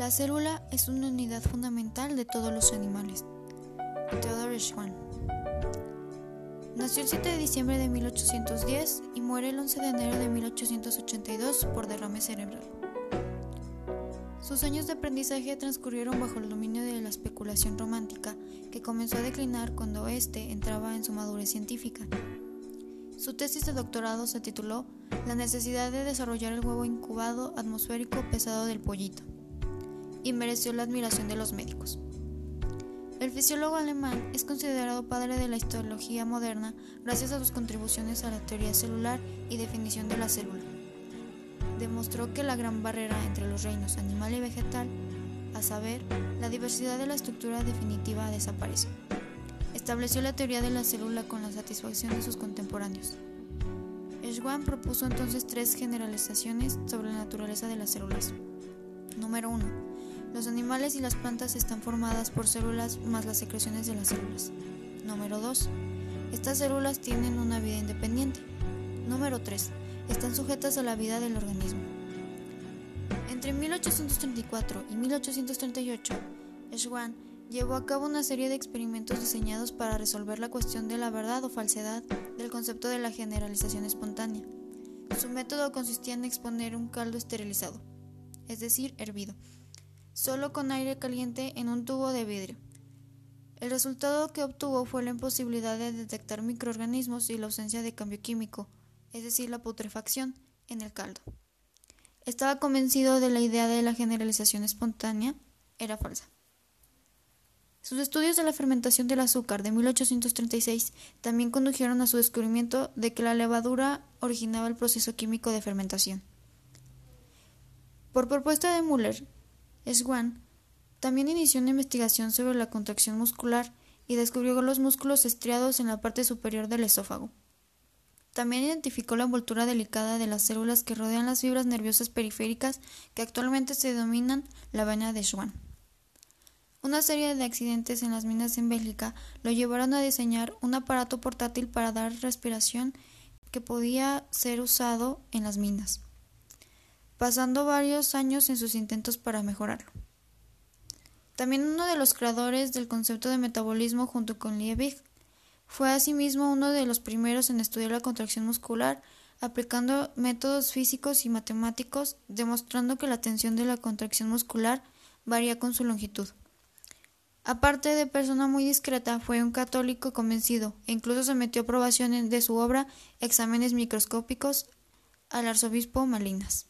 La célula es una unidad fundamental de todos los animales. Theodore Schwann. Nació el 7 de diciembre de 1810 y muere el 11 de enero de 1882 por derrame cerebral. Sus años de aprendizaje transcurrieron bajo el dominio de la especulación romántica, que comenzó a declinar cuando éste entraba en su madurez científica. Su tesis de doctorado se tituló La necesidad de desarrollar el huevo incubado atmosférico pesado del pollito, y mereció la admiración de los médicos. El fisiólogo alemán es considerado padre de la histología moderna gracias a sus contribuciones a la teoría celular y definición de la célula. Demostró que la gran barrera entre los reinos animal y vegetal, a saber, la diversidad de la estructura definitiva, desaparece. Estableció la teoría de la célula con la satisfacción de sus contemporáneos. Schwann propuso entonces tres generalizaciones sobre la naturaleza de las células. Número 1 los animales y las plantas están formadas por células más las secreciones de las células. Número 2. Estas células tienen una vida independiente. Número 3. Están sujetas a la vida del organismo. Entre 1834 y 1838, Schwann llevó a cabo una serie de experimentos diseñados para resolver la cuestión de la verdad o falsedad del concepto de la generalización espontánea. Su método consistía en exponer un caldo esterilizado, es decir, hervido, solo con aire caliente en un tubo de vidrio. El resultado que obtuvo fue la imposibilidad de detectar microorganismos y la ausencia de cambio químico, es decir, la putrefacción, en el caldo. Estaba convencido de la idea de la generalización espontánea era falsa. Sus estudios de la fermentación del azúcar de 1836 también condujeron a su descubrimiento de que la levadura originaba el proceso químico de fermentación. Por propuesta de Müller, Swan también inició una investigación sobre la contracción muscular y descubrió los músculos estriados en la parte superior del esófago. También identificó la envoltura delicada de las células que rodean las fibras nerviosas periféricas que actualmente se denominan la vaina de Schwann. Una serie de accidentes en las minas en Bélgica lo llevaron a diseñar un aparato portátil para dar respiración que podía ser usado en las minas pasando varios años en sus intentos para mejorarlo. También uno de los creadores del concepto de metabolismo junto con Liebig fue asimismo uno de los primeros en estudiar la contracción muscular aplicando métodos físicos y matemáticos demostrando que la tensión de la contracción muscular varía con su longitud. Aparte de persona muy discreta, fue un católico convencido e incluso sometió aprobación de su obra Exámenes microscópicos al arzobispo Malinas.